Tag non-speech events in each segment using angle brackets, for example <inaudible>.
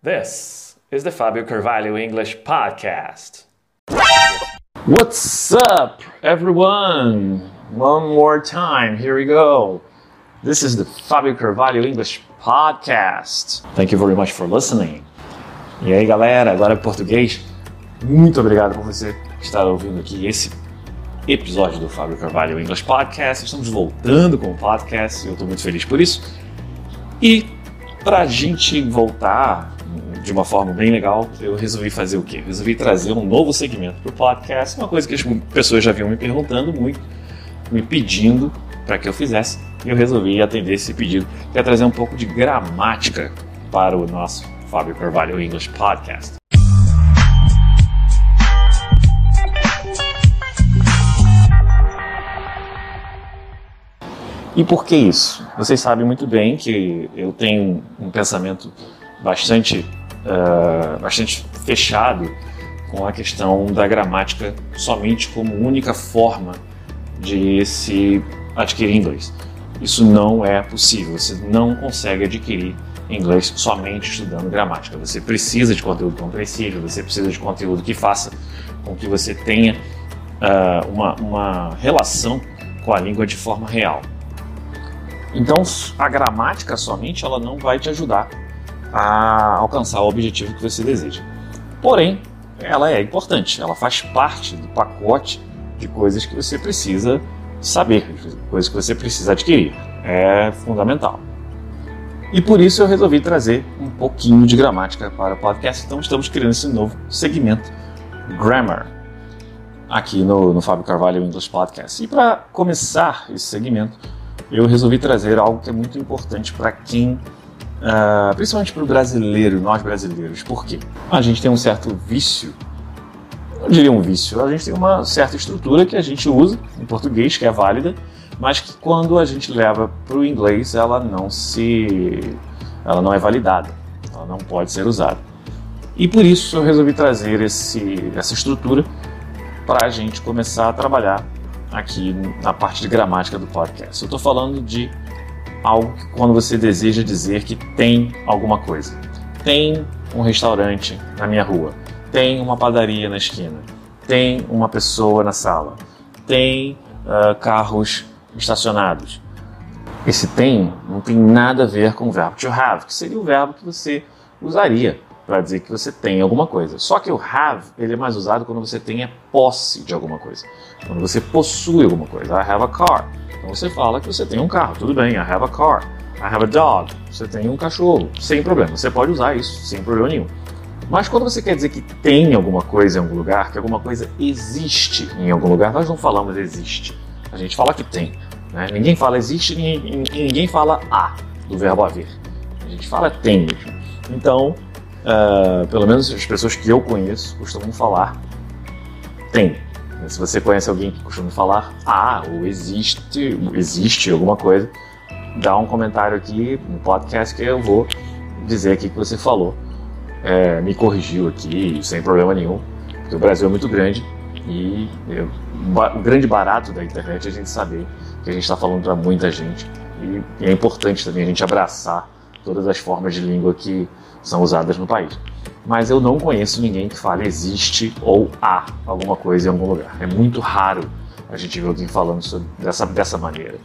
This is the Fabio Carvalho English Podcast. What's up, everyone? One more time, here we go. This is the Fabio Carvalho English Podcast. Thank you very much for listening. E aí, galera, agora em português. Muito obrigado por você estar ouvindo aqui esse episódio do Fábio Carvalho English Podcast. Estamos voltando com o podcast e eu estou muito feliz por isso. E para a gente voltar de uma forma bem legal, eu resolvi fazer o quê? Resolvi trazer um novo segmento para o podcast, uma coisa que as pessoas já vinham me perguntando muito, me pedindo para que eu fizesse, e eu resolvi atender esse pedido, que é trazer um pouco de gramática para o nosso Fábio Carvalho English Podcast. E por que isso? Vocês sabem muito bem que eu tenho um pensamento bastante, uh, bastante fechado com a questão da gramática somente como única forma de se adquirir inglês. Isso não é possível, você não consegue adquirir inglês somente estudando gramática. Você precisa de conteúdo compreensível, você precisa de conteúdo que faça com que você tenha uh, uma, uma relação com a língua de forma real. Então, a gramática somente ela não vai te ajudar a alcançar o objetivo que você deseja. Porém, ela é importante, ela faz parte do pacote de coisas que você precisa saber, coisas que você precisa adquirir. É fundamental. E por isso eu resolvi trazer um pouquinho de gramática para o podcast. Então estamos criando esse novo segmento, Grammar, aqui no, no Fábio Carvalho English Podcast. E para começar esse segmento, eu resolvi trazer algo que é muito importante para quem, uh, principalmente para o brasileiro, nós brasileiros. Por quê? A gente tem um certo vício, não diria um vício, a gente tem uma certa estrutura que a gente usa em português, que é válida, mas que quando a gente leva para o inglês ela não se, ela não é validada, ela não pode ser usada. E por isso eu resolvi trazer esse, essa estrutura para a gente começar a trabalhar aqui na parte de gramática do podcast. Eu estou falando de algo que quando você deseja dizer que tem alguma coisa. Tem um restaurante na minha rua, tem uma padaria na esquina, tem uma pessoa na sala, tem uh, carros estacionados. Esse tem não tem nada a ver com o verbo to have, que seria o verbo que você usaria para dizer que você tem alguma coisa. Só que o have ele é mais usado quando você tem a posse de alguma coisa, quando você possui alguma coisa. I have a car. Então você fala que você tem um carro, tudo bem, I have a car. I have a dog. Você tem um cachorro, sem problema. Você pode usar isso sem problema nenhum. Mas quando você quer dizer que tem alguma coisa em algum lugar, que alguma coisa existe em algum lugar, nós não falamos existe. A gente fala que tem. Né? Ninguém fala existe e ninguém fala há, do verbo haver. A gente fala tem mesmo. Então, uh, pelo menos as pessoas que eu conheço costumam falar tem. Se você conhece alguém que costuma falar ah, ou existe, existe alguma coisa, dá um comentário aqui no podcast que eu vou dizer aqui que você falou. É, me corrigiu aqui sem problema nenhum, porque o Brasil é muito grande e o grande barato da internet é a gente saber que a gente está falando para muita gente e é importante também a gente abraçar todas as formas de língua que são usadas no país. Mas eu não conheço ninguém que fale existe ou há alguma coisa em algum lugar. É muito raro a gente ver alguém falando sobre, dessa, dessa maneira.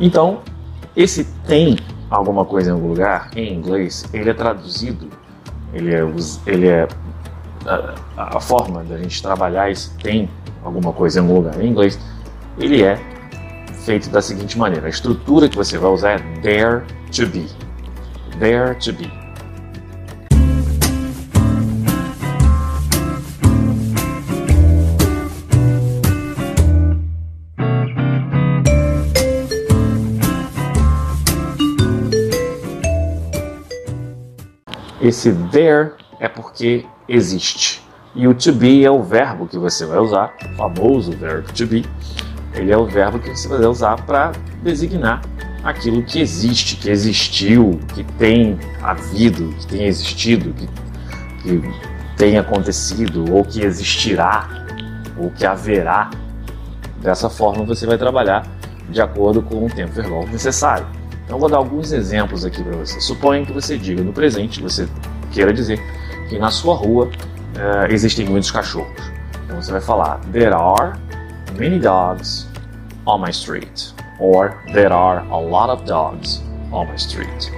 Então, esse tem alguma coisa em algum lugar, em inglês, ele é traduzido, ele é, ele é a, a forma da gente trabalhar esse tem alguma coisa em algum lugar em inglês, ele é feito da seguinte maneira: a estrutura que você vai usar é there to be. There to be. Esse there é porque existe. E o to be é o verbo que você vai usar, o famoso verbo to be. Ele é o verbo que você vai usar para designar aquilo que existe, que existiu, que tem havido, que tem existido, que, que tem acontecido, ou que existirá, ou que haverá. Dessa forma você vai trabalhar de acordo com o tempo verbal necessário. Então vou dar alguns exemplos aqui para você. Suponha que você diga no presente, você queira dizer que na sua rua uh, existem muitos cachorros. Então você vai falar: There are many dogs on my street. Or there are a lot of dogs on my street.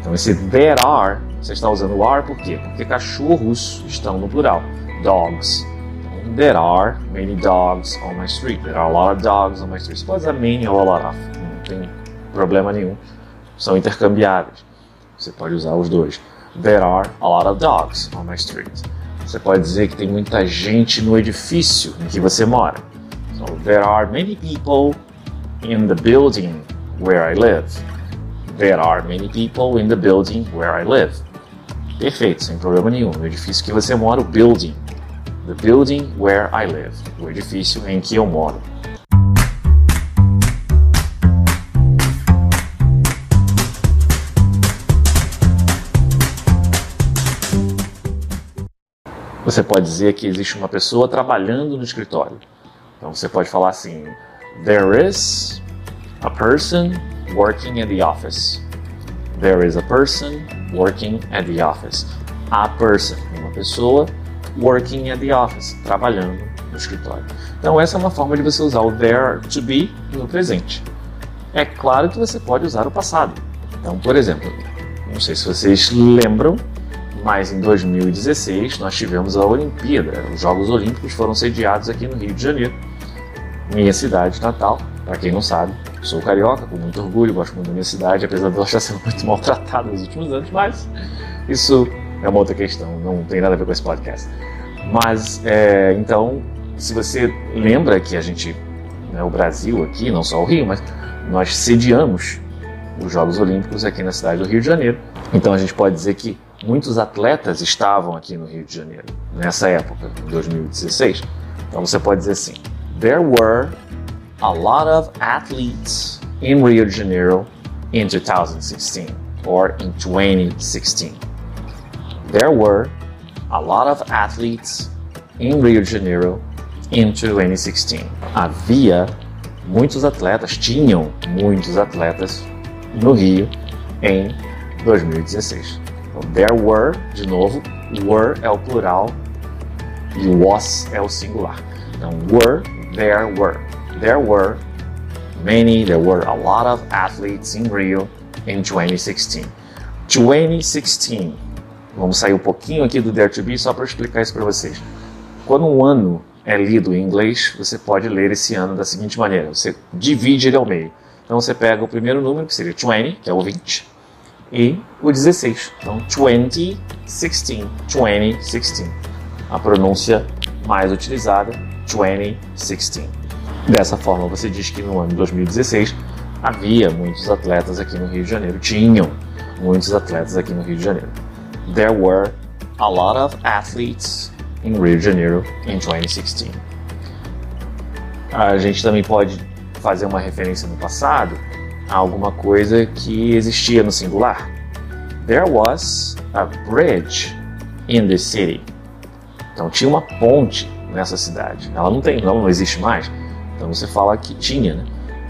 Então esse there are, você está usando o are por quê? Porque cachorros estão no plural. Dogs. Então, there are many dogs on my street. There are a lot of dogs on my street. Você pode usar many ou a lot of. Não tem problema nenhum. São intercambiáveis. Você pode usar os dois. There are a lot of dogs on my street. Você pode dizer que tem muita gente no edifício em que você mora. So there are many people in the building where I live. There are many people in the building where I live. Perfeito, sem problema nenhum. No edifício que você mora, o building. The building where I live. O edifício em que eu moro. Você pode dizer que existe uma pessoa trabalhando no escritório. Então você pode falar assim: There is a person working in the office. There is a person working at the office. A person, uma pessoa working at the office, trabalhando no escritório. Então essa é uma forma de você usar o there to be no presente. É claro que você pode usar o passado. Então, por exemplo, não sei se vocês lembram, mas em 2016 nós tivemos a Olimpíada. Os Jogos Olímpicos foram sediados aqui no Rio de Janeiro, minha cidade natal. Para quem não sabe, sou carioca, com muito orgulho, gosto muito da minha cidade, apesar de ela estar sendo <laughs> muito maltratada nos últimos anos, mas isso é uma outra questão, não tem nada a ver com esse podcast. Mas, é, então, se você lembra que a gente, né, o Brasil aqui, não só o Rio, mas nós sediamos os Jogos Olímpicos aqui na cidade do Rio de Janeiro. Então a gente pode dizer que muitos atletas estavam aqui no Rio de Janeiro nessa época, em 2016. Então você pode dizer assim: There were a lot of athletes in Rio de Janeiro in 2016 or in 2016. There were a lot of athletes in Rio de Janeiro in 2016. Havia muitos atletas, tinham muitos atletas no Rio em 2016. There were, de novo, were é o plural e was é o singular. Então, were, there were. There were many, there were a lot of athletes in Rio in 2016. 2016. Vamos sair um pouquinho aqui do Dare to Be só para explicar isso para vocês. Quando um ano é lido em inglês, você pode ler esse ano da seguinte maneira: você divide ele ao meio. Então você pega o primeiro número, que seria 20, que é o 20, e o 16. Então 2016, 2016. A pronúncia mais utilizada, 2016. Dessa forma, você diz que no ano de 2016 havia muitos atletas aqui no Rio de Janeiro, tinham muitos atletas aqui no Rio de Janeiro. There were a lot of athletes in Rio de Janeiro in 2016. A gente também pode fazer uma referência no passado alguma coisa que existia no singular. There was a bridge in the city. Então tinha uma ponte nessa cidade. Ela não tem, não, não existe mais. Então você fala que tinha, né?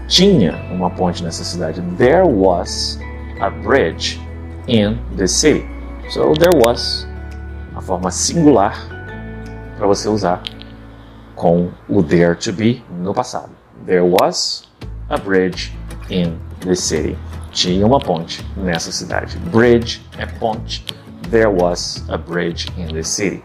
Tinha uma ponte nessa cidade. There was a bridge in the city. So there was a forma singular para você usar com o there to be no passado. There was a bridge in the city. Tinha uma ponte nessa cidade. Bridge é ponte. There was a bridge in the city.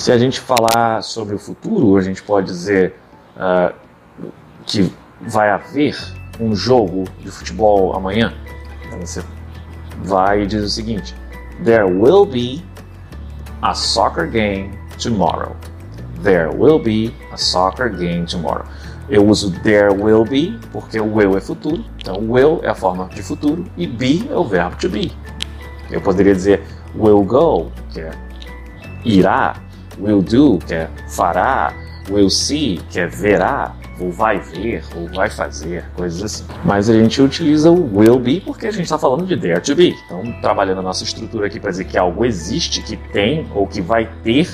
Se a gente falar sobre o futuro, a gente pode dizer uh, que vai haver um jogo de futebol amanhã. Você vai e diz o seguinte: There will be a soccer game tomorrow. There will be a soccer game tomorrow. Eu uso there will be porque o will é futuro, então will é a forma de futuro e be é o verbo to be. Eu poderia dizer will go, que é irá, will do, que é fará, will see, que é verá, ou vai ver, ou vai fazer, coisas assim. Mas a gente utiliza o will be porque a gente está falando de dare to be. Então, trabalhando a nossa estrutura aqui para dizer que algo existe, que tem ou que vai ter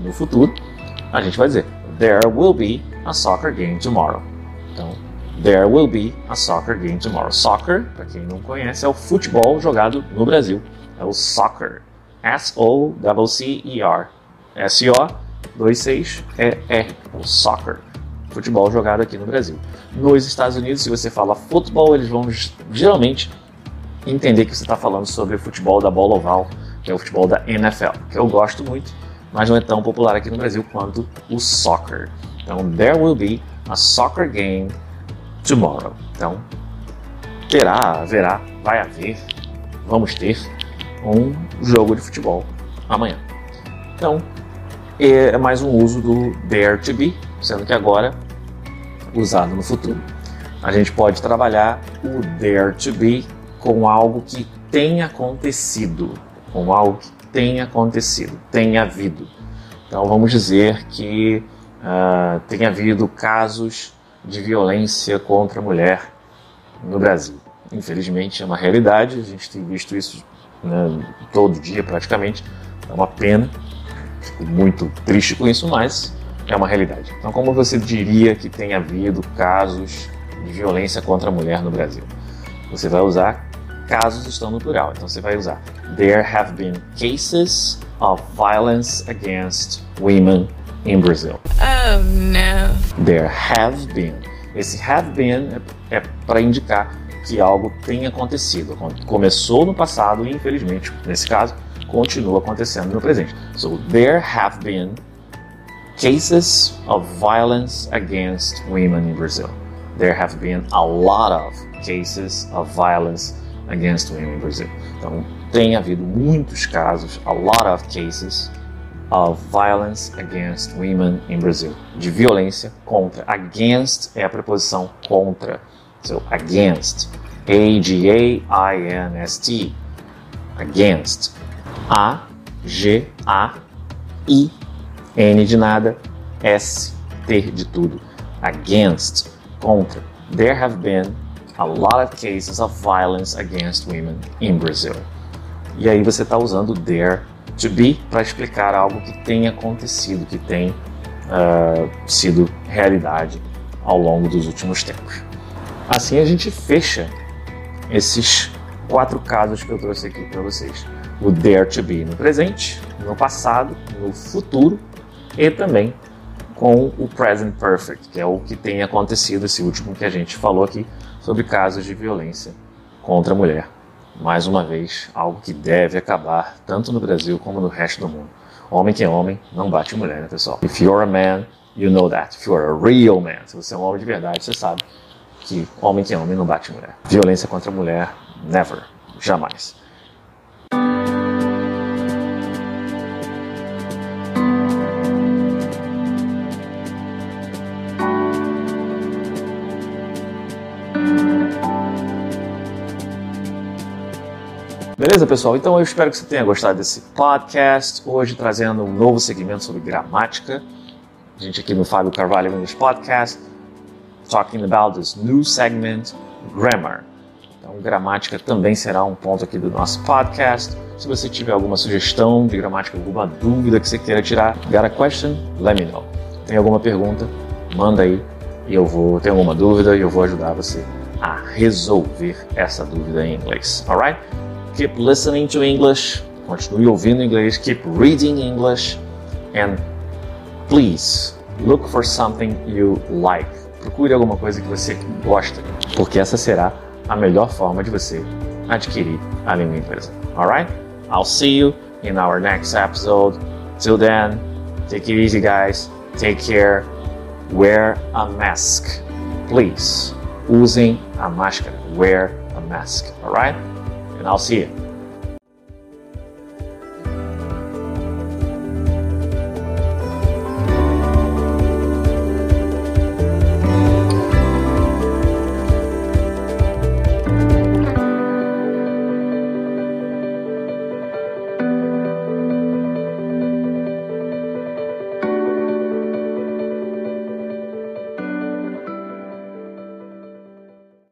no futuro, a gente vai dizer There will be a soccer game tomorrow. Então, There will be a soccer game tomorrow. Soccer, para quem não conhece, é o futebol jogado no Brasil. É o soccer. S-O-C-C-E-R. S-O-2-6-E-E. O soccer. Futebol jogado aqui no Brasil. Nos Estados Unidos, se você fala futebol, eles vão geralmente entender que você está falando sobre o futebol da bola oval, que é o futebol da NFL, que eu gosto muito, mas não é tão popular aqui no Brasil quanto o soccer. Então, there will be a soccer game tomorrow. Então, terá, haverá, vai haver, vamos ter um jogo de futebol amanhã. Então, é mais um uso do dare to be, sendo que agora usado no futuro. A gente pode trabalhar o dare to be com algo que tenha acontecido, com algo que tenha acontecido, tenha havido. Então vamos dizer que uh, tenha havido casos de violência contra a mulher no Brasil. Infelizmente é uma realidade, a gente tem visto isso né, todo dia praticamente. É uma pena, fico muito triste com isso, mas é uma realidade. Então, como você diria que tem havido casos de violência contra a mulher no Brasil? Você vai usar casos estão no plural, então você vai usar There have been cases of violence against women in Brazil. Oh no. There have been. Esse have been é, é para indicar que algo tem acontecido. Começou no passado e, infelizmente, nesse caso, continua acontecendo no presente. So, there have been cases of violence against women in Brazil. There have been a lot of cases of violence against women in Brazil. Então, tem havido muitos casos, a lot of cases of violence against women in Brazil. De violência contra. Against é a preposição contra. So, against. A-G-A-I-N-S-T. Against. A-G-A-I. N de nada. S. T de tudo. Against. Contra. There have been a lot of cases of violence against women in Brazil. E aí você está usando there to be para explicar algo que tem acontecido, que tem uh, sido realidade ao longo dos últimos tempos. Assim a gente fecha esses quatro casos que eu trouxe aqui para vocês: o there to be no presente, no passado, no futuro e também com o present perfect, que é o que tem acontecido, esse último que a gente falou aqui sobre casos de violência contra a mulher. Mais uma vez, algo que deve acabar tanto no Brasil como no resto do mundo. Homem que é homem não bate mulher, né, pessoal? If you're a man, you know that. If you're a real man, se você é um homem de verdade, você sabe que homem que é homem não bate mulher. Violência contra a mulher, never, jamais. Beleza, pessoal? Então eu espero que você tenha gostado desse podcast. Hoje trazendo um novo segmento sobre gramática. A gente aqui no Fábio Carvalho English Podcast, talking about this new segment, grammar. Então, gramática também será um ponto aqui do nosso podcast. Se você tiver alguma sugestão de gramática, alguma dúvida que você queira tirar, got a question? Let me know. Tem alguma pergunta? Manda aí e eu vou. Tem alguma dúvida e eu vou ajudar você a resolver essa dúvida em inglês. Alright? Keep listening to English, continue ouvindo inglês, keep reading English, and please look for something you like. Procure alguma coisa que você gosta, porque essa será a melhor forma de você adquirir a língua inglesa. Alright? I'll see you in our next episode. Till then, take it easy, guys. Take care. Wear a mask. Please. Usem a máscara. Wear a mask. Alright? And I'll see you.